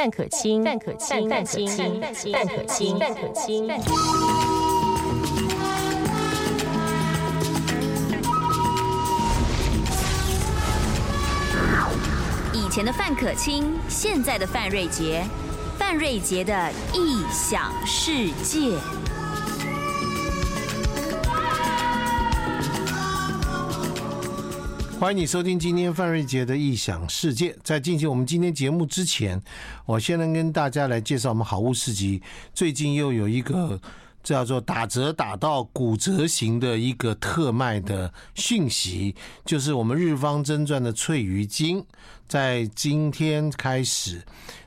范可清，范可清，范可清，范可清，范可清。以前的范可清，现在的范瑞杰，范瑞杰的异想世界。欢迎你收听今天范瑞杰的异想世界。在进行我们今天节目之前，我先来跟大家来介绍我们好物市集。最近又有一个叫做打折打到骨折型的一个特卖的讯息，就是我们日方真传的翠鱼精，在今天开始。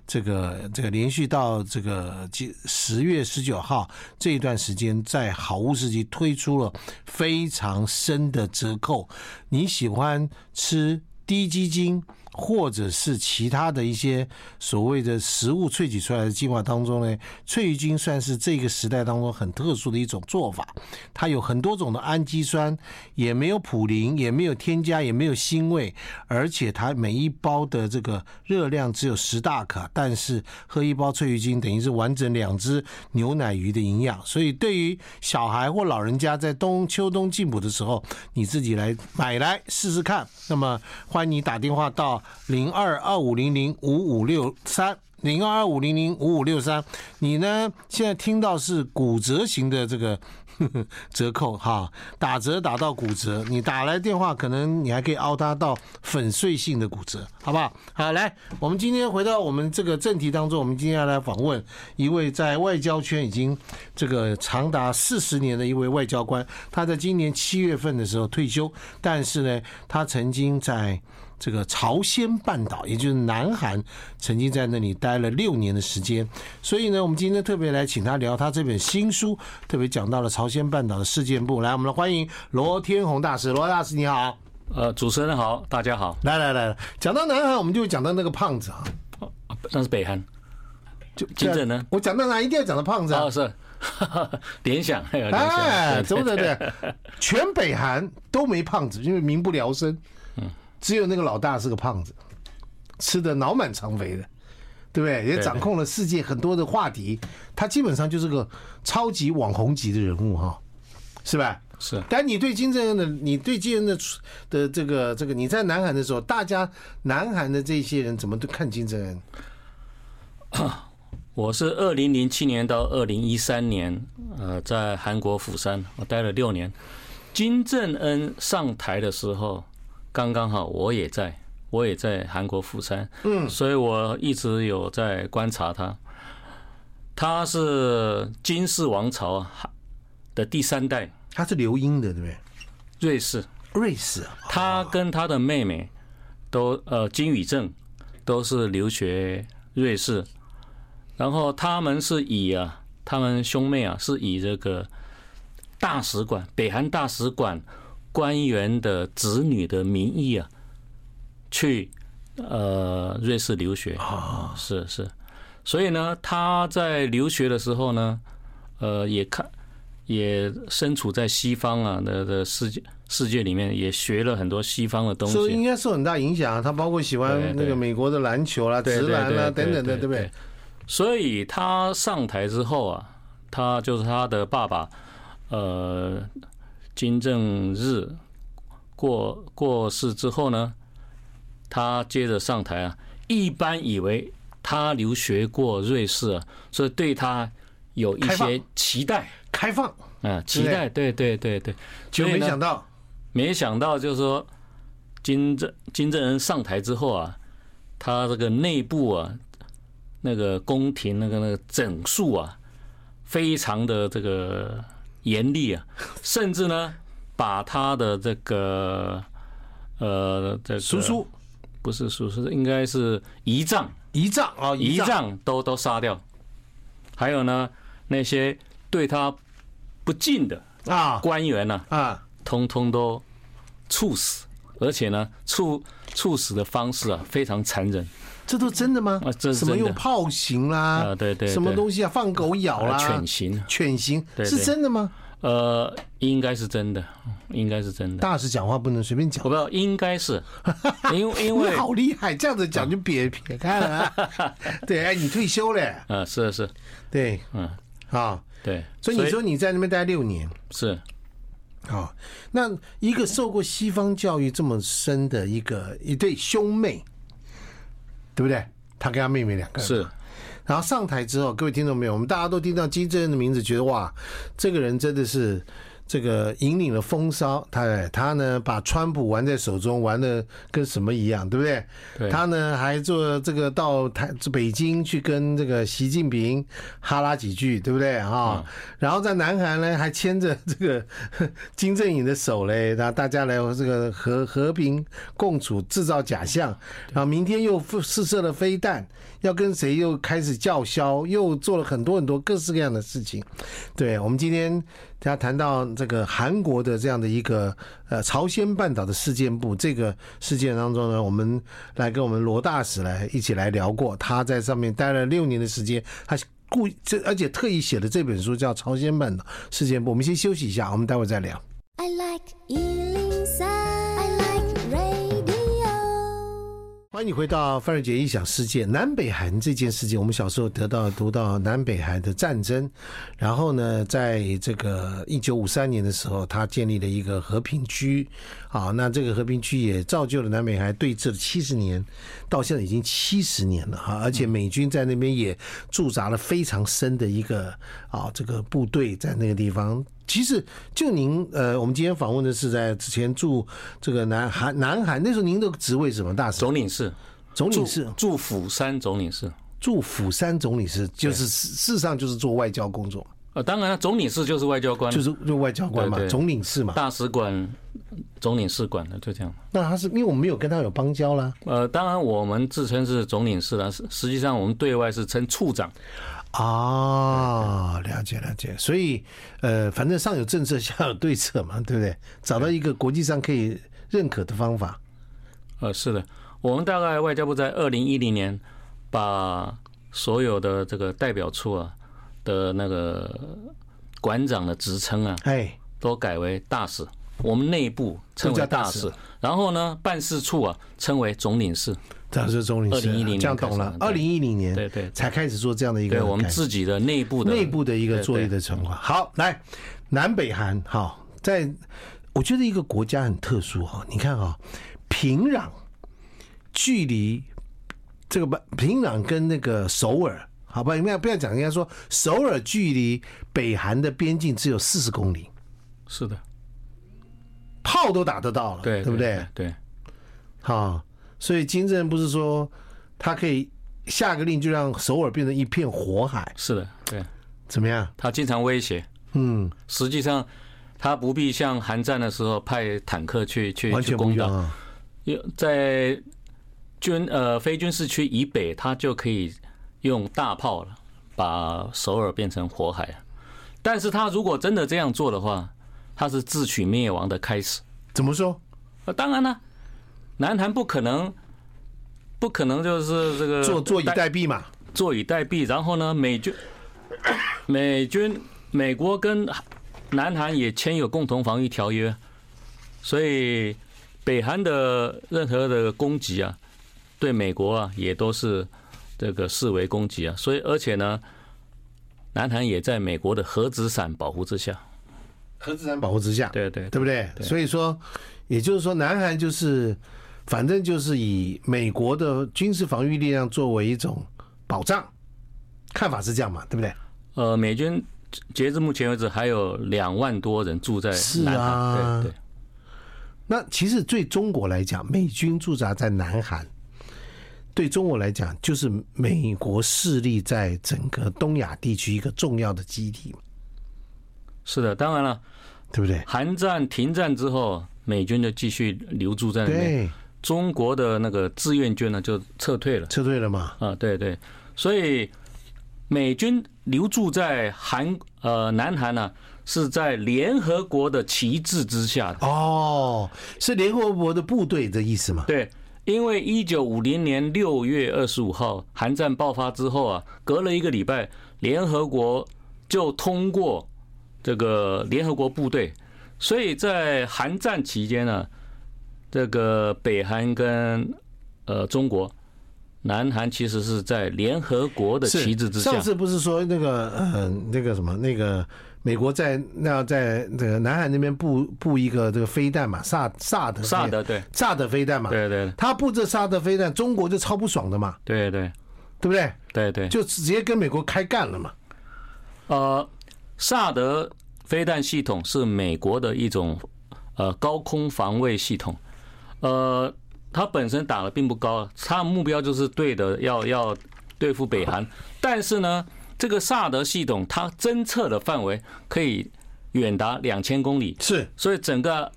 这个这个连续到这个十月十九号这一段时间，在好物市集推出了非常深的折扣。你喜欢吃低基金？或者是其他的一些所谓的食物萃取出来的精华当中呢，翠鱼精算是这个时代当中很特殊的一种做法。它有很多种的氨基酸，也没有普林，也没有添加，也没有腥味，而且它每一包的这个热量只有十大卡，但是喝一包翠鱼精等于是完整两只牛奶鱼的营养。所以对于小孩或老人家在冬秋冬进补的时候，你自己来买来试试看。那么欢迎你打电话到。零二二五零零五五六三，零二二五零零五五六三，你呢？现在听到是骨折型的这个呵 呵折扣哈，打折打到骨折，你打来电话，可能你还可以凹它到粉碎性的骨折，好不好？好，来，我们今天回到我们这个正题当中，我们今天要来访问一位在外交圈已经这个长达四十年的一位外交官，他在今年七月份的时候退休，但是呢，他曾经在。这个朝鲜半岛，也就是南韩，曾经在那里待了六年的时间，所以呢，我们今天特别来请他聊他这本新书，特别讲到了朝鲜半岛的事件部。来，我们来欢迎罗天宏大师。罗大师你好，呃，主持人好，大家好。来来来，讲到南韩，我们就讲到那个胖子啊，那是北韩。就金正呢？我讲到哪一定要讲到胖子啊？哦，是 联想，联想，哎，怎么对对？全北韩都没胖子，因为民不聊生。只有那个老大是个胖子，吃的脑满肠肥的，对不对？也掌控了世界很多的话题，他基本上就是个超级网红级的人物哈，是吧？是。但你对金正恩的，你对金正恩的的这个这个，你在南韩的时候，大家南韩的这些人怎么都看金正恩？我是二零零七年到二零一三年，呃，在韩国釜山我待了六年。金正恩上台的时候。刚刚好，我也在，我也在韩国釜山，嗯，所以我一直有在观察他。他是金氏王朝的第三代，他是留英的，对不对？瑞士，瑞士。他跟他的妹妹都呃金宇正都是留学瑞士，然后他们是以啊，他们兄妹啊是以这个大使馆，北韩大使馆。官员的子女的名义啊，去呃瑞士留学啊，是是，所以呢，他在留学的时候呢，呃，也看也身处在西方啊的的世界世界里面，也学了很多西方的东西，所以应该受很大影响啊。他包括喜欢那个美国的篮球啦、直篮啦等等的，对不对？所以他上台之后啊，他就是他的爸爸，呃。金正日过过世之后呢，他接着上台啊。一般以为他留学过瑞士啊，所以对他有一些期待。开放啊，期待，对对对对。就没想到，没想到就是说，金正金正恩上台之后啊，他这个内部啊，那个宫廷那个那个整肃啊，非常的这个。严厉啊，甚至呢，把他的这个呃，这个叔叔不是叔叔，应该是姨丈，姨丈啊，姨丈都都杀掉。还有呢，那些对他不敬的啊官员呢啊，通通都处死，而且呢，处处死的方式啊非常残忍。这都真的吗？啊，这什么用炮刑啦？啊，对对，什么东西啊？放狗咬啦？犬刑，犬刑是真的吗？呃，应该是真的，应该是真的。大师讲话不能随便讲，我不知道，应该是，因为因为好厉害，这样子讲就别撇开了。对，哎，你退休了？啊，是是，对，嗯，好，对。所以你说你在那边待六年，是，好，那一个受过西方教育这么深的一个一对兄妹，对不对？他跟他妹妹两个人是。然后上台之后，各位听众没有？我们大家都听到金正恩的名字，觉得哇，这个人真的是。这个引领了风骚，他他呢把川普玩在手中，玩的跟什么一样，对不对？对。他呢还做这个到台北京去跟这个习近平哈拉几句，对不对啊？然后在南韩呢还牵着这个 金正恩的手嘞，那大家来这个和和平共处，制造假象。然后明天又试射了飞弹，要跟谁又开始叫嚣，又做了很多很多各式各样的事情。对，我们今天。他谈到这个韩国的这样的一个呃朝鲜半岛的事件部这个事件当中呢，我们来跟我们罗大使来一起来聊过，他在上面待了六年的时间，他故意这而且特意写的这本书叫《朝鲜半岛事件部》。我们先休息一下，我们待会再聊。I like 欢迎你回到范瑞杰异想世界。南北韩这件事情，我们小时候得到读到南北韩的战争，然后呢，在这个一九五三年的时候，他建立了一个和平区，啊，那这个和平区也造就了南北韩对峙了七十年，到现在已经七十年了哈，而且美军在那边也驻扎了非常深的一个啊这个部队在那个地方。其实，就您呃，我们今天访问的是在之前驻这个南韩南韩，那时候您的职位是什么？大使？总领事，总领事，驻釜山总领事，驻釜山总领事，就是事实上就是做外交工作。呃，当然了，总领事就是外交官，就是就外交官嘛，总领事嘛，大使馆、总领事馆的就这样。那他是因为我们没有跟他有邦交啦。呃，当然我们自称是总领事了，实实际上我们对外是称处长。啊，了解了解，所以呃，反正上有政策，下有对策嘛，对不对？找到一个国际上可以认可的方法。呃，是的，我们大概外交部在二零一零年把所有的这个代表处啊的那个馆长的职称啊，哎，都改为大使。我们内部称为大使，然后呢，办事处啊称为总领事。这是总领事，二零一零年这样懂了。二零一零年，对对，才开始做这样的一个，对我们自己的内部的内部的一个作业的情况。好，来南北韩，好，在我觉得一个国家很特殊哈，你看哈，平壤距离这个不平壤跟那个首尔，好吧，你们要不要讲，应该说首尔距离北韩的边境只有四十公里，是的，炮都打得到了，对，对不对？对，好。所以金正恩不是说他可以下个令就让首尔变成一片火海？是的，对。怎么样？他经常威胁。嗯。实际上，他不必像韩战的时候派坦克去去去攻打。有在军呃非军事区以北，他就可以用大炮了，把首尔变成火海。但是他如果真的这样做的话，他是自取灭亡的开始。怎么说？呃，当然了。南韩不可能，不可能就是这个坐坐以待毙嘛，坐以待毙。然后呢，美军、美军、美国跟南韩也签有共同防御条约，所以北韩的任何的攻击啊，对美国啊也都是这个视为攻击啊。所以而且呢，南韩也在美国的核子伞保护之下，核子伞保护之下，对对，对不对？所以说，也就是说，南韩就是。反正就是以美国的军事防御力量作为一种保障，看法是这样嘛，对不对？呃，美军截至目前为止还有两万多人住在南韩。是啊，对对。那其实对中国来讲，美军驻扎在南韩，对中国来讲就是美国势力在整个东亚地区一个重要的基地。是的，当然了，对不对？韩战停战之后，美军就继续留驻在那边。中国的那个志愿军呢，就撤退了，撤退了嘛？啊，对对，所以美军留驻在韩呃南韩呢，是在联合国的旗帜之下的。哦，是联合国的部队的意思吗？对，因为一九五零年六月二十五号韩战爆发之后啊，隔了一个礼拜，联合国就通过这个联合国部队，所以在韩战期间呢，这个北韩跟呃中国。南韩其实是在联合国的旗帜之下。上次不是说那个呃那个什么那个美国在那要在这个南海那边布布一个这个飞弹嘛，萨萨德萨德对萨德飞弹嘛，对对，他布这萨德飞弹，中国就超不爽的嘛，对对对不对？对对，就直接跟美国开干了嘛。呃，萨德飞弹系统是美国的一种呃高空防卫系统，呃。它本身打的并不高，它的目标就是对的，要要对付北韩。但是呢，这个萨德系统它侦测的范围可以远达两千公里，是，所以整个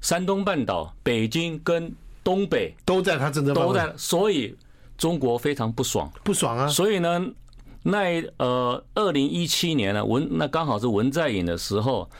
山东半岛、北京跟东北都在它侦测范围，都在，所以中国非常不爽，不爽啊。所以呢，那呃，二零一七年呢，文那刚好是文在寅的时候，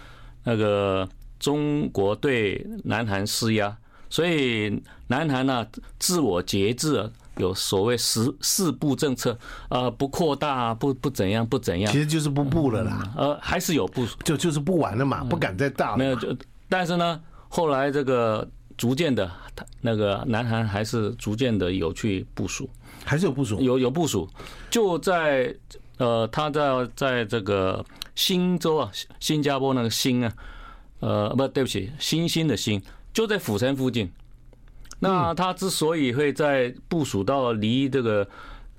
那个中国对南韩施压。所以南韩呢，自我节制，有所谓十四步政策，呃，不扩大，不不怎样，不怎样，其实就是不布了啦。呃，还是有部，就就是不玩了嘛，不敢再大了。没有，就但是呢，后来这个逐渐的，他那个南韩还是逐渐的有去部署，还是有部署，有有部署，就在呃，他在在这个新州啊，新加坡那个新啊，呃，不对不起，新兴的新。就在釜山附近，那他之所以会在部署到离这个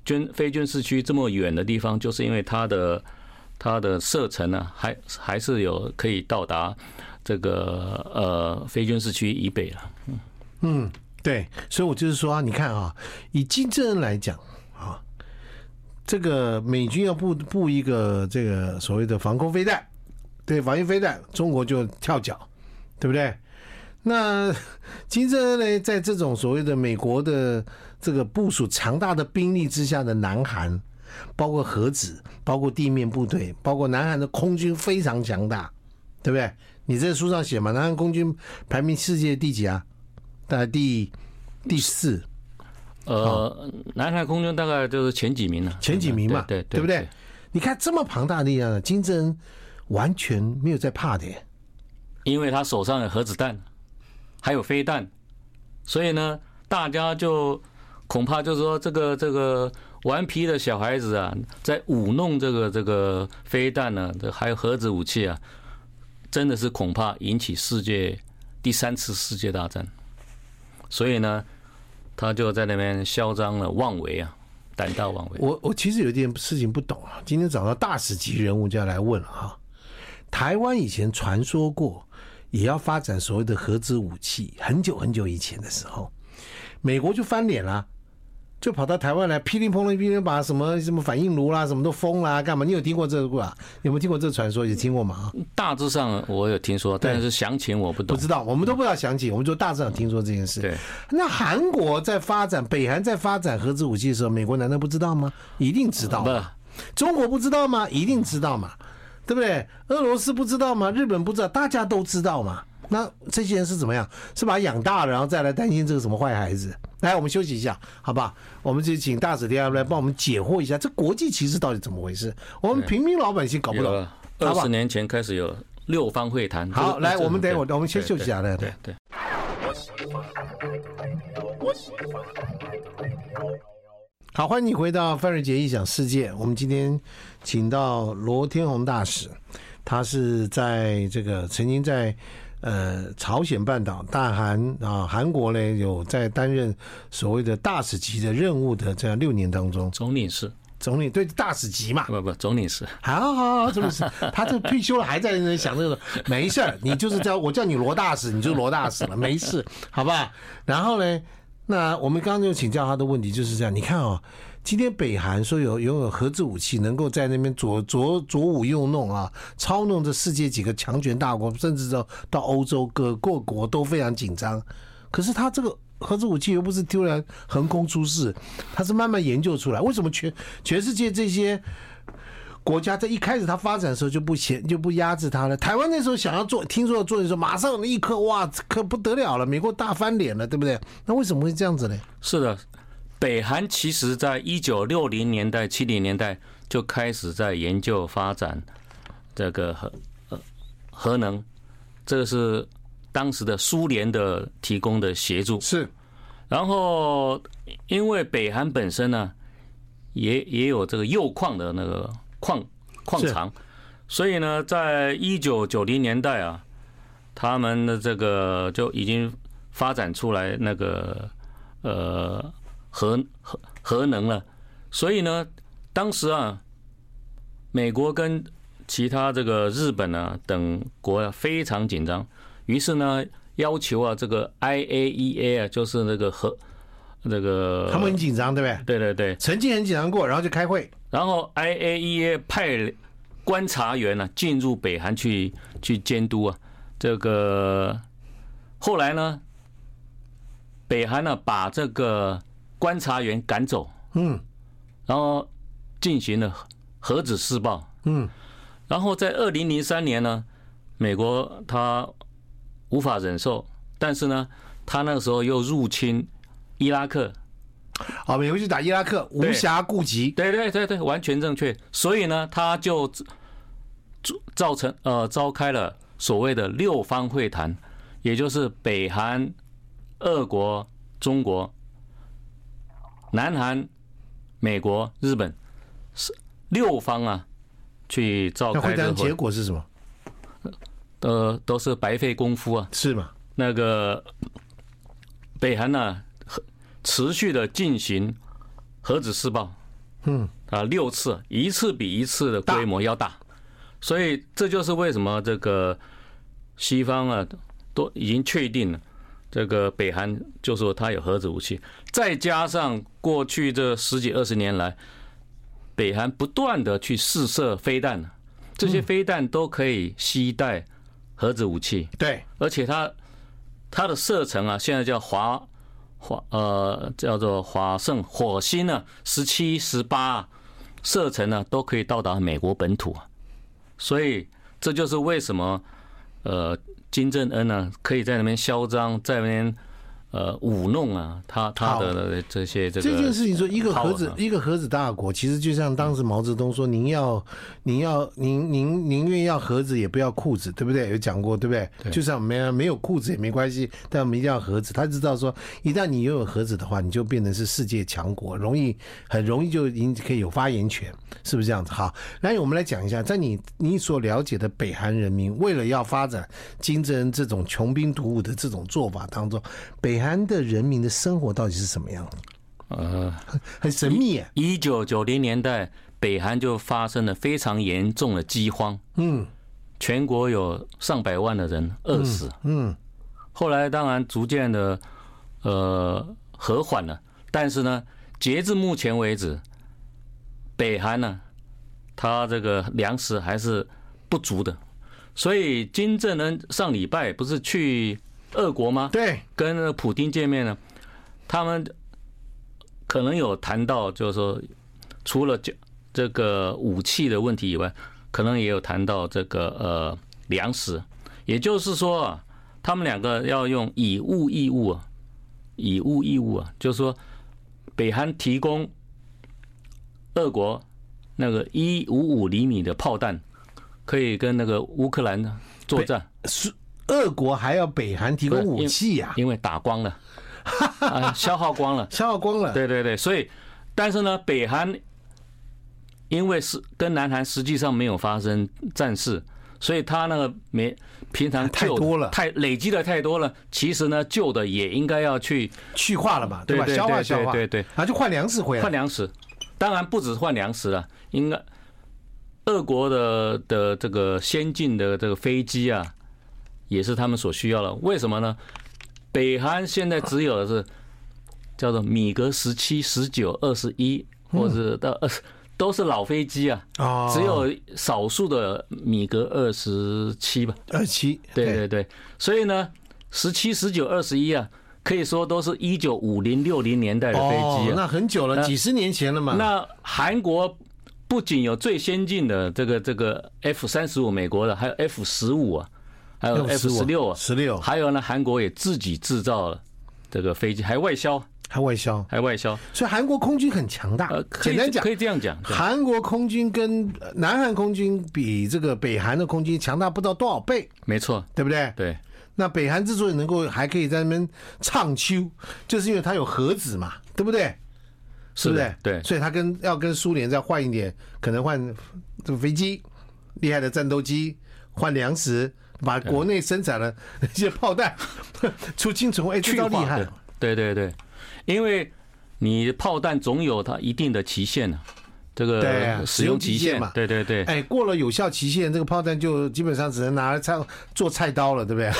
军非军事区这么远的地方，就是因为它的它的射程呢，还还是有可以到达这个呃非军事区以北了。嗯嗯，对，所以我就是说啊，你看啊，以金正恩来讲啊，这个美军要布布一个这个所谓的防空飞弹，对防御飞弹，中国就跳脚，对不对？那金正恩呢，在这种所谓的美国的这个部署强大的兵力之下的南韩，包括核子，包括地面部队，包括南韩的空军非常强大，对不对？你在书上写嘛，南韩空军排名世界第几啊？大概第第四。呃，南韩空军大概就是前几名了，前几名嘛，对对，对不对？你看这么庞大的力量，金正恩完全没有在怕的，因为他手上有核子弹。还有飞弹，所以呢，大家就恐怕就是说，这个这个顽皮的小孩子啊，在舞弄这个这个飞弹呢，这还有核子武器啊，真的是恐怕引起世界第三次世界大战。所以呢，他就在那边嚣张了妄为啊，胆大妄为。我我其实有一点事情不懂啊，今天找到大使级人物就要来问了哈。台湾以前传说过。也要发展所谓的核子武器，很久很久以前的时候，美国就翻脸了，就跑到台湾来，噼里啪啦噼里把什么什么反应炉啦，什么都封啦，干嘛？你有听过这个啊？有没有听过这个传说？有听过吗？大致上我有听说，但是详情我不懂。不知道，我们都不知道详情，我们就大致上听说这件事。对，那韩国在发展，北韩在发展核子武器的时候，美国难道不知道吗？一定知道。不，中国不知道吗？一定知道嘛。对不对？俄罗斯不知道吗？日本不知道，大家都知道嘛。那这些人是怎么样？是把他养大了，然后再来担心这个什么坏孩子？来，我们休息一下，好吧？我们就请大使天来帮我们解惑一下，这国际歧视到底怎么回事？我们平民老百姓搞不懂。二十年前开始有六方会谈。好，来，我们等一会儿，我们先休息一下，来，对对。好，欢迎你回到范瑞杰异想世界。我们今天请到罗天宏大使，他是在这个曾经在呃朝鲜半岛、大韩啊韩国呢有在担任所谓的大使级的任务的这样六年当中，总领事，总领对大使级嘛，不不总领事，好好好，总领事，他这退休了还在那想这个，没事儿，你就是叫我叫你罗大使，你就罗大使了，没事，好吧？然后呢？那我们刚刚就请教他的问题就是这样，你看哦，今天北韩说有拥有核子武器，能够在那边左左左舞右弄啊，操弄着世界几个强权大国，甚至到到欧洲各各国都非常紧张。可是他这个核子武器又不是突然横空出世，他是慢慢研究出来。为什么全全世界这些？国家在一开始它发展的时候就不嫌就不压制它了。台湾那时候想要做，听说要做的时候，马上立刻哇，可不得了了，美国大翻脸了，对不对？那为什么会这样子呢？是的，北韩其实在一九六零年代、七零年代就开始在研究发展这个核呃核能，这个是当时的苏联的提供的协助。是，然后因为北韩本身呢，也也有这个铀矿的那个矿矿场，所以呢，在一九九零年代啊，他们的这个就已经发展出来那个呃核核核能了。所以呢，当时啊，美国跟其他这个日本啊等国啊非常紧张，于是呢要求啊这个 IAEA 啊就是那个核那个他们很紧张，对不对？对对对，曾经很紧张过，然后就开会，然后 IAEA 派观察员呢进入北韩去去监督啊，这个后来呢，北韩呢把这个观察员赶走，嗯，然后进行了核子试爆，嗯。然后在二零零三年呢，美国他无法忍受，但是呢，他那个时候又入侵伊拉克，啊，美国去打伊拉克，无暇顾及，对对对对，完全正确。所以呢，他就造成呃召开了所谓的六方会谈，也就是北韩、俄国、中国、南韩、美国、日本是六方啊。去召开会，那结果是什么？呃，都是白费功夫啊。是吗？那个北韩呢，持续的进行核子试爆，嗯，啊，六次，一次比一次的规模要大，所以这就是为什么这个西方啊都已经确定了，这个北韩就说它有核子武器，再加上过去这十几二十年来。北韩不断的去试射飞弹，这些飞弹都可以携带核子武器。对，而且它它的射程啊，现在叫华华呃叫做华盛火星呢，十七十八射程呢都可以到达美国本土。所以这就是为什么呃金正恩呢可以在那边嚣张，在那边。呃，舞弄啊，他他的这些这个这件事情说，一个盒子一个盒子大国，其实就像当时毛泽东说，您要您要您您宁愿要盒子也不要裤子，对不对？有讲过，对不对？对，就像没有没有裤子也没关系，但我们一定要盒子。他知道说，一旦你拥有盒子的话，你就变成是世界强国，容易很容易就引可以有发言权，是不是这样子？好，来我们来讲一下，在你你所了解的北韩人民为了要发展金正恩这种穷兵黩武的这种做法当中，北韩的人民的生活到底是什么样？呃，很神秘啊。一九九零年代，北韩就发生了非常严重的饥荒，嗯，全国有上百万的人饿死。嗯，后来当然逐渐的呃和缓了，但是呢，截至目前为止，北韩呢，它这个粮食还是不足的，所以金正恩上礼拜不是去。俄国吗？对，跟那个普丁见面呢，他们可能有谈到，就是说，除了这这个武器的问题以外，可能也有谈到这个呃粮食，也就是说啊，他们两个要用以物易物啊，以物易物啊，就是说，北韩提供俄国那个一五五厘米的炮弹，可以跟那个乌克兰作战。是。俄国还要北韩提供武器呀？因为打光了，消耗光了，消耗光了。对对对，所以，但是呢，北韩因为是跟南韩实际上没有发生战事，所以他那个没平常太多了，太累积的太多了。其实呢，旧的也应该要去去化了嘛，对吧？消化消化，对对，啊，就换粮食回来，换粮食。当然不止换粮食了，应该俄国的的这个先进的这个飞机啊。也是他们所需要的，为什么呢？北韩现在只有的是叫做米格十七、十九、二十一，或者到二十，都是老飞机啊。只有少数的米格二十七吧。二七，对对对。所以呢，十七、十九、二十一啊，可以说都是一九五零、六零年代的飞机啊。那很久了，几十年前了嘛。那韩国不仅有最先进的这个这个 F 三十五，美国的，还有 F 十五啊。还有 F 十六啊，十六，还有呢，韩国也自己制造了这个飞机，还外销，还外销，还外销。所以韩国空军很强大。呃，简单讲，可以这样讲，韩国空军跟南韩空军比这个北韩的空军强大不知道多少倍。没错，对不对？对。那北韩之所以能够还可以在那边唱秋，就是因为它有核子嘛，对不对？是不是？对。所以他跟要跟苏联再换一点，可能换这个飞机，厉害的战斗机，换粮食，把国内生产的 那些炮弹 出清存货，哎，这招厉害。对对对，因为你炮弹总有它一定的期限呢。这个使用期限嘛，对对对，哎，过了有效期限，这个炮弹就基本上只能拿来菜做菜刀了，对不对？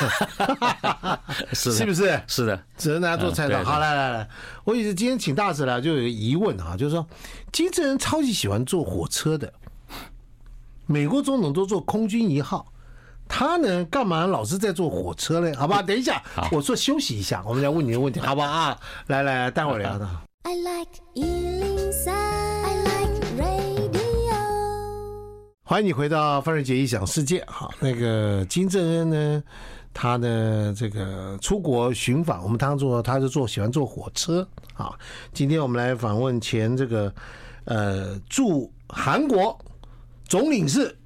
是是不是？是的，只能拿来做菜刀。好，来来来，我也是今天请大使来，就有个疑问啊，就是说金正恩超级喜欢坐火车的，美国总统都坐空军一号，他呢干嘛老是在坐火车呢？好吧，等一下，我说休息一下，我们来问你的问题，好不好啊？来来来，待会儿聊的。I like 欢迎你回到范瑞杰异想世界。好，那个金正恩呢，他的这个出国寻访，我们当做他是坐喜欢坐火车。好，今天我们来访问前这个呃驻韩国总领事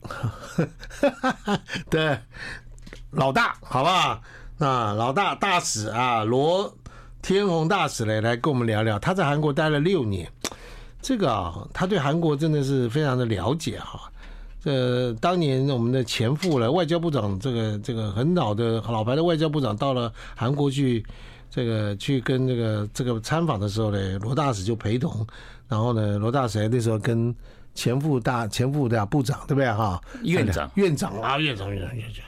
的老大，好不好？啊，老大大使啊，罗天宏大使呢来跟我们聊聊。他在韩国待了六年，这个啊，他对韩国真的是非常的了解哈。呃，当年我们的前副了外交部长，这个这个很老的老牌的外交部长，到了韩国去，这个去跟这个这个参访的时候呢，罗大使就陪同，然后呢，罗大使那时候跟前副大前副的部长，对不对哈？院长院长啊，院长院长院长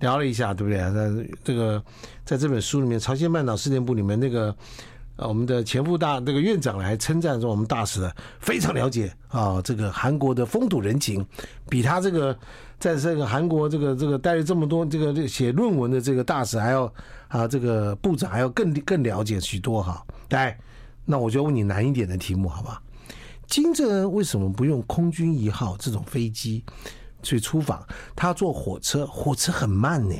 聊了一下，对不对？那这个在这本书里面，《朝鲜半岛事件簿》里面那个。啊，我们的前副大那个院长还称赞说，我们大使非常了解啊，这个韩国的风土人情，比他这个在这个韩国这个这个待了这么多这个写论文的这个大使还要啊，这个部长还要更更了解许多哈。来，那我就问你难一点的题目，好吧？金正恩为什么不用空军一号这种飞机去出访？他坐火车，火车很慢呢。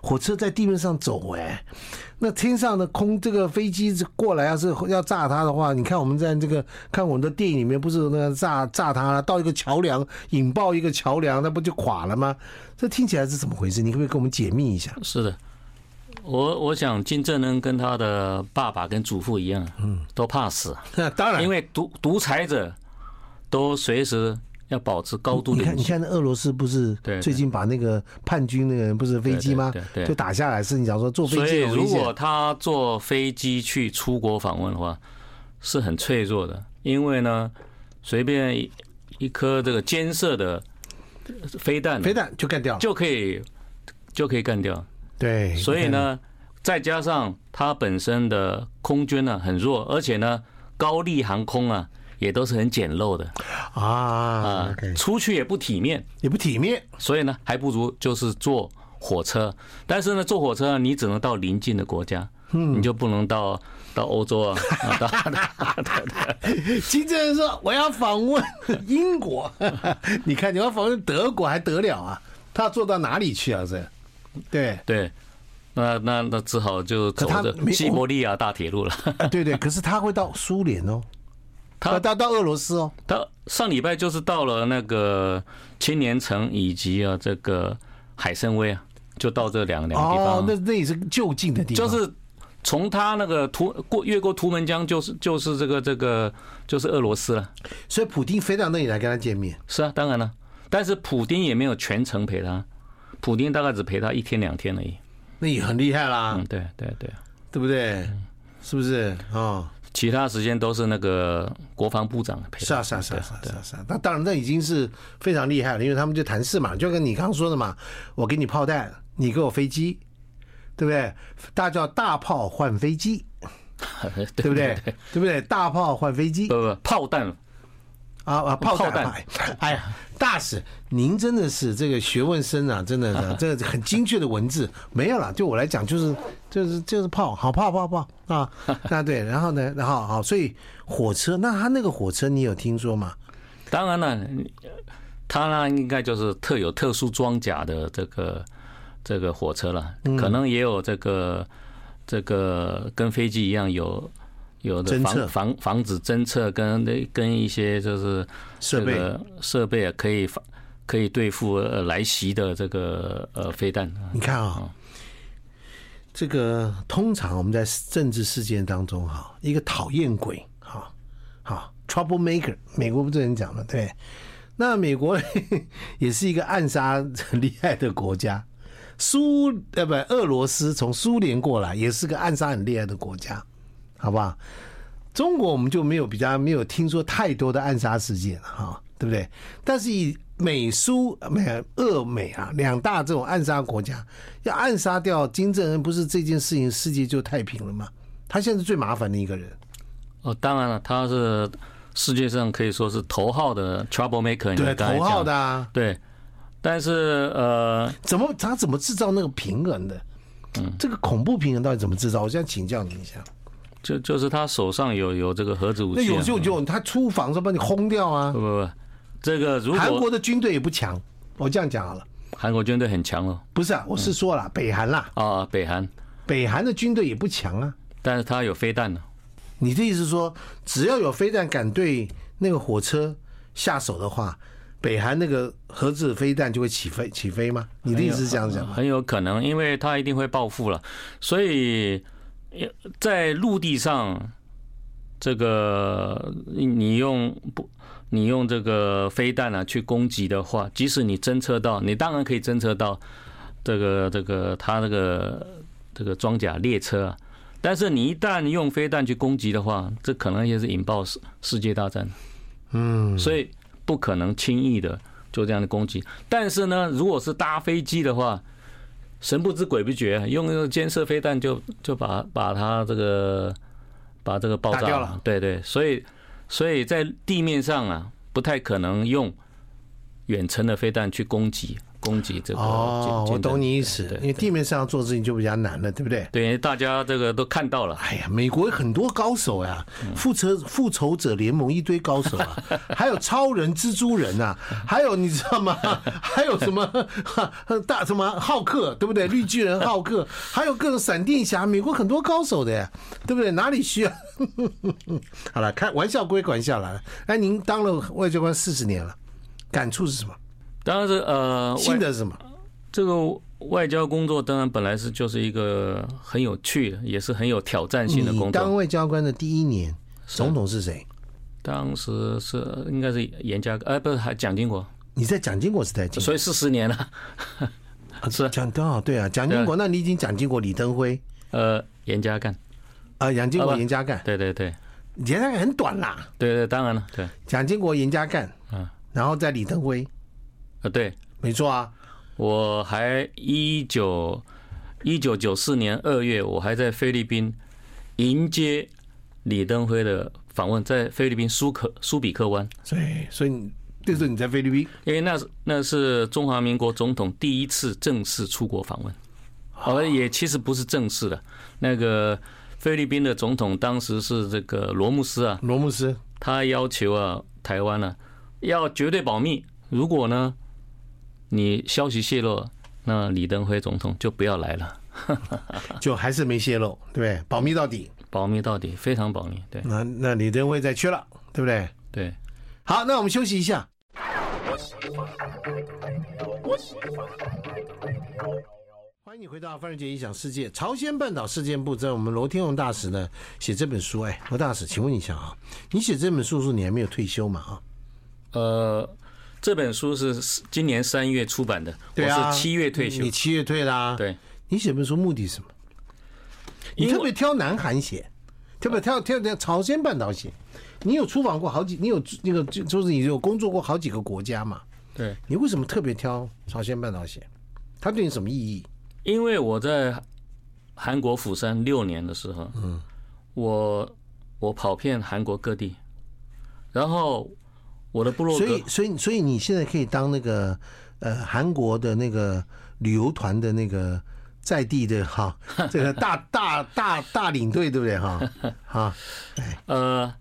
火车在地面上走，哎，那天上的空这个飞机过来，要是要炸他的话，你看我们在这个看我们的电影里面，不是那个炸炸他到一个桥梁引爆一个桥梁，那不就垮了吗？这听起来是怎么回事？你可不可以给我们解密一下？是的，我我想金正恩跟他的爸爸跟祖父一样，嗯，都怕死。那 当然，因为独独裁者都随时。要保持高度的。你看，你看，那俄罗斯不是最近把那个叛军那个人不是飞机吗？对就打下来。是你讲说坐飞机。所以如果他坐飞机去出国访问的话，是很脆弱的，因为呢，随便一颗这个尖射的飞弹，飞弹就干掉，就可以就可以干掉。对。所以呢，再加上它本身的空军呢很弱，而且呢，高丽航空啊。也都是很简陋的啊啊，出去也不体面，也不体面，所以呢，还不如就是坐火车。但是呢，坐火车你只能到邻近的国家，嗯，你就不能到到欧洲啊。金正恩说：“我要访问英国，你看你要访问德国还得了啊？他要坐到哪里去啊？这，对 对，那那那只好就走着西伯利亚大铁路了。对对，可是他会到苏联哦。”他到到俄罗斯哦，他上礼拜就是到了那个青年城以及啊这个海参崴啊，就到这两个两个地方。哦，那那也是就近的地方。就是从他那个图过越过图门江，就是就是这个这个就是俄罗斯了。所以普丁飞到那里来跟他见面。是啊，当然了，但是普丁也没有全程陪他，普丁大概只陪他一天两天而已。那也很厉害啦。嗯，对对对，对不对？是不是啊？其他时间都是那个国防部长陪。是啊是啊是啊是啊是啊是啊，那当然那已经是非常厉害了，因为他们就谈事嘛，就跟你刚刚说的嘛，我给你炮弹，你给我飞机，对不对？大叫大炮换飞机，对不对？对不对？大炮换飞机，不不炮弹。啊啊！炮弹！哎呀，大使，您真的是这个学问深啊，真的是 这个很精确的文字。没有了，对我来讲，就是就是就是炮，好炮炮炮啊！那对，然后呢，然后好，所以火车，那他那个火车你有听说吗？当然了，他呢应该就是特有特殊装甲的这个这个火车了，可能也有这个这个跟飞机一样有。有的防防防止侦测跟那跟一些就是设备设备啊，可以防可以对付来袭的这个呃飞弹。你看啊，这个通常我们在政治事件当中哈，一个讨厌鬼哈，好 trouble maker，美国不是人讲了对？那美国 也是一个暗杀很厉害的国家，苏呃不俄罗斯从苏联过来也是个暗杀很厉害的国家。好不好？中国我们就没有比较没有听说太多的暗杀事件哈，对不对？但是以美苏没有俄美啊两大这种暗杀国家，要暗杀掉金正恩，不是这件事情世界就太平了吗？他现在是最麻烦的一个人。哦，当然了，他是世界上可以说是头号的 trouble maker，对，头号的啊，对。但是呃，怎么他怎么制造那个平衡的？嗯，这个恐怖平衡到底怎么制造？我现在请教你一下。就就是他手上有有这个核子武器，那有就有他出访时候把你轰掉啊！不不不，这个如果韩国的军队也不强，我这样讲好了。韩国军队很强哦。不是啊，我是说了北韩啦。啊，北韩，北韩的军队也不强啊。但是他有飞弹呢。你的意思是说，只要有飞弹敢对那个火车下手的话，北韩那个核子飞弹就会起飞起飞吗？你的意思是这样讲？很有可能，因为他一定会报复了，所以。在陆地上，这个你用不，你用这个飞弹啊去攻击的话，即使你侦测到，你当然可以侦测到这个这个他那个这个装甲列车啊，但是你一旦用飞弹去攻击的话，这可能也是引爆世世界大战。嗯，所以不可能轻易的做这样的攻击。但是呢，如果是搭飞机的话，神不知鬼不觉，用那个监射飞弹就就把把它这个把这个爆炸掉了。对对，所以所以在地面上啊，不太可能用远程的飞弹去攻击。攻击这个哦，我懂你意思，因为地面上做事情就比较难了，对不对？对，大家这个都看到了。哎呀，美国很多高手呀，复仇复仇者联盟一堆高手啊，还有超人、蜘蛛人啊，还有你知道吗？还有什么 大什么浩克，对不对？绿巨人浩克，还有各种闪电侠，美国很多高手的呀，对不对？哪里需要？好了，开玩笑归玩笑了。哎，您当了外交官四十年了，感触是什么？当然是呃，新的是什么？这个外交工作当然本来是就是一个很有趣的，也是很有挑战性的工作。当外交官的第一年，总统是谁？当时是应该是严家，哎，不是还蒋经国？你在蒋经国时代，所以四十年了。是蒋刚好对啊，蒋经国，那你已经蒋经国、李登辉，呃，严家淦啊，蒋经国、严家淦，对对对，严家淦很短啦。对对，当然了，对，蒋经国、严家淦，嗯，然后在李登辉。啊，对，没错啊，我还一九一九九四年二月，我还在菲律宾迎接李登辉的访问，在菲律宾苏克苏比克湾。所以，所以那时候你在菲律宾，因为那是那是中华民国总统第一次正式出国访问，好，也其实不是正式的。那个菲律宾的总统当时是这个罗慕斯啊，罗慕斯，他要求啊，台湾呢要绝对保密，如果呢。你消息泄露，那李登辉总统就不要来了，就还是没泄露，对不对？保密到底，保密到底，非常保密。对，那那李登辉再去了，对不对？对。好，那我们休息一下。欢迎你回到范瑞杰异想世界。朝鲜半岛事件簿在我们罗天龙大使呢写这本书。哎，罗大使，请问一下啊，你写这本书时候你还没有退休嘛？啊？呃。这本书是今年三月出版的，我是七月退休。你七月退啦？对，你写本书目的是什么？你特别挑南韩写，特别挑挑挑朝鲜半岛写。你有出访过好几，你有那个就就是你有工作过好几个国家嘛？对，你为什么特别挑朝鲜半岛写？它对你什么意义？因为我在韩国釜山六年的时候，嗯，我我跑遍韩国各地，然后。我的部落，所以所以所以你现在可以当那个呃韩国的那个旅游团的那个在地的哈这个大 大大大领队对不对哈？哈，呃，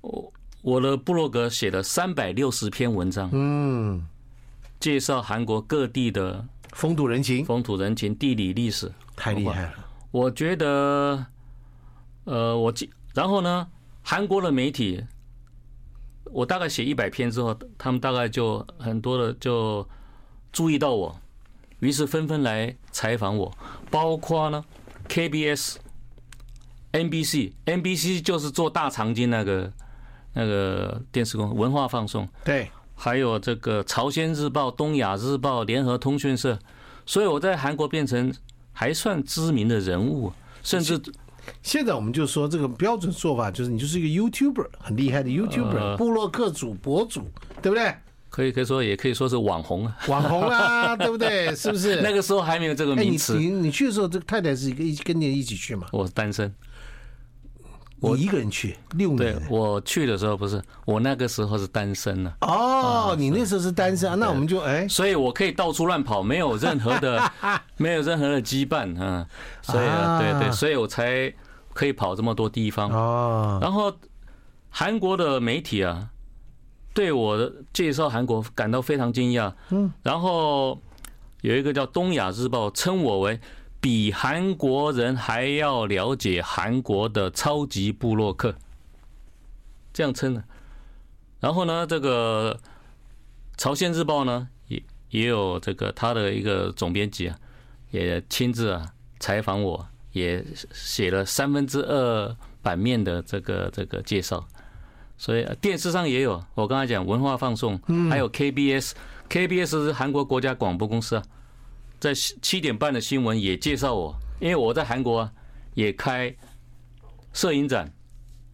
我我的部落格写了三百六十篇文章，嗯，介绍韩国各地的风土人情、风土人情、地理历史，太厉害了。我觉得，呃，我记然后呢，韩国的媒体，我大概写一百篇之后，他们大概就很多的就注意到我，于是纷纷来采访我，包括呢 KBS、NBC、NBC 就是做大长今那个那个电视公司文化放送，对，还有这个朝鲜日报、东亚日报、联合通讯社，所以我在韩国变成还算知名的人物，甚至。现在我们就说这个标准做法就是你就是一个 YouTuber 很厉害的 YouTuber 部落客主博主，对不对？可以可以说也可以说是网红啊，网红啊，对不对？是不是？那个时候还没有这个名词。你你去的时候，这个太太是一个一跟你一起去嘛？我单身，我一个人去六年。对，我去的时候不是，我那个时候是单身呢。哦，你那时候是单身啊？那我们就哎，所以我可以到处乱跑，没有任何的 没有任何的羁绊啊。所以啊，对对，所以我才可以跑这么多地方哦。然后韩国的媒体啊，对我的介绍韩国感到非常惊讶。嗯，然后有一个叫《东亚日报》称我为比韩国人还要了解韩国的超级部落客，这样称的。然后呢，这个《朝鲜日报》呢，也也有这个他的一个总编辑啊，也亲自啊采访我。也写了三分之二版面的这个这个介绍，所以电视上也有。我刚才讲文化放送，还有 KBS，KBS 是韩国国家广播公司啊，在七点半的新闻也介绍我，因为我在韩国也开摄影展，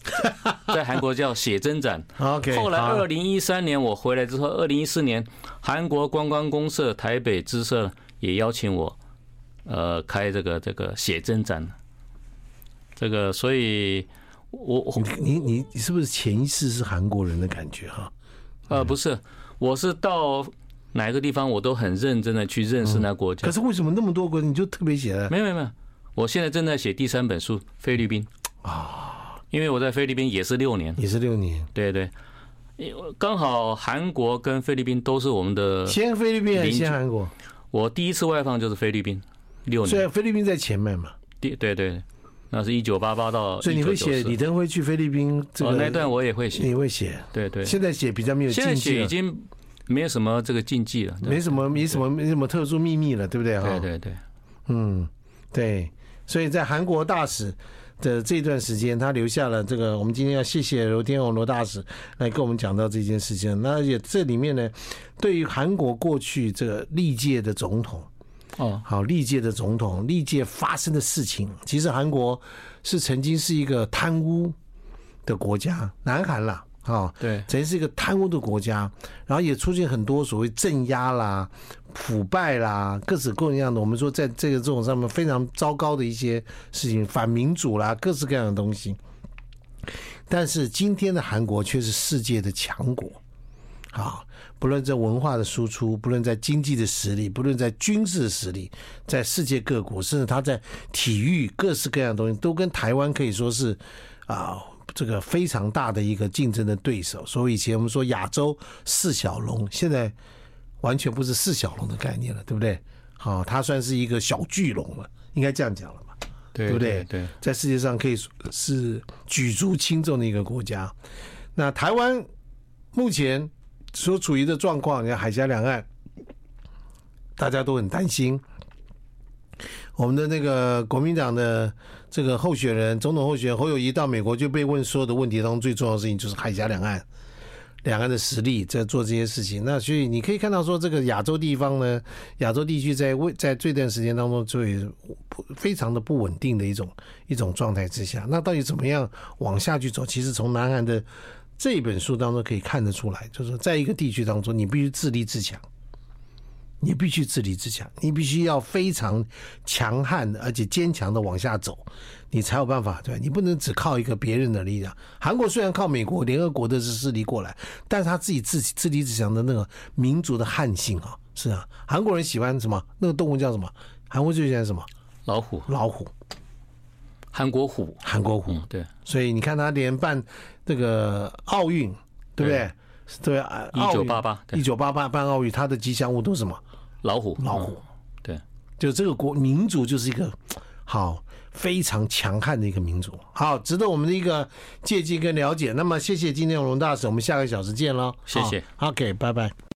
在韩国叫写真展。OK，后来二零一三年我回来之后，二零一四年韩国观光公社台北支社也邀请我。呃，开这个这个写真展，这个所以我，我你你你是不是前一世是韩国人的感觉哈？呃，不是，我是到哪一个地方我都很认真的去认识那国家。可是为什么那么多国你就特别写？没有没有没有，我现在正在写第三本书，菲律宾啊，因为我在菲律宾也是六年，也是六年，对对，刚好韩国跟菲律宾都是我们的，先菲律宾还是先韩国？我第一次外放就是菲律宾。六年，所以菲律宾在前面嘛。对对对，那是一九八八到。所以你会写李登辉去菲律宾这个那段我也会写，你会写。对对，现在写比较没有。现在写已经没有什么这个禁忌了，没什么没什么没什么特殊秘密了，对不对？对对对，嗯，对。所以在韩国大使的这段时间，他留下了这个。我们今天要谢谢罗天王罗大使来跟我们讲到这件事情。那也这里面呢，对于韩国过去这个历届的总统。哦，好，历届的总统，历届发生的事情，其实韩国是曾经是一个贪污的国家，南韩啦，啊，对，曾经是一个贪污的国家，然后也出现很多所谓镇压啦、腐败啦，各式各样的，我们说在这个这种上面非常糟糕的一些事情，反民主啦，各式各样的东西。但是今天的韩国却是世界的强国，啊。不论在文化的输出，不论在经济的实力，不论在军事的实力，在世界各国，甚至他在体育各式各样的东西，都跟台湾可以说是啊，这个非常大的一个竞争的对手。所以以前我们说亚洲四小龙，现在完全不是四小龙的概念了，对不对？好，它算是一个小巨龙了，应该这样讲了吧？对不对？对，在世界上可以说是举足轻重的一个国家。那台湾目前。所处于的状况，你看海峡两岸，大家都很担心。我们的那个国民党的这个候选人，总统候选人侯友谊到美国就被问所有的问题当中最重要的事情就是海峡两岸，两岸的实力在做这些事情。那所以你可以看到说，这个亚洲地方呢，亚洲地区在未在这段时间当中，最非常的不稳定的一种一种状态之下。那到底怎么样往下去走？其实从南韩的。这本书当中可以看得出来，就是说，在一个地区当中，你必须自立自强，你必须自立自强，你必须要非常强悍而且坚强的往下走，你才有办法，对，你不能只靠一个别人的力量。韩国虽然靠美国、联合国的势力过来，但是他自己自自立自强的那个民族的汉性啊，是啊，韩国人喜欢什么？那个动物叫什么？韩国最喜欢什么？老虎，老虎。韩国虎，韩国虎，对，所以你看他连办这个奥运，对不对？对啊，一九八八，一九八八办奥运，他的吉祥物都是什么？老虎，老虎，对，就这个国民族就是一个 好非常强悍的一个民族，好值得我们的一个借鉴跟了解。那么谢谢今天龙大使，我们下个小时见喽。谢谢。好，OK，拜拜。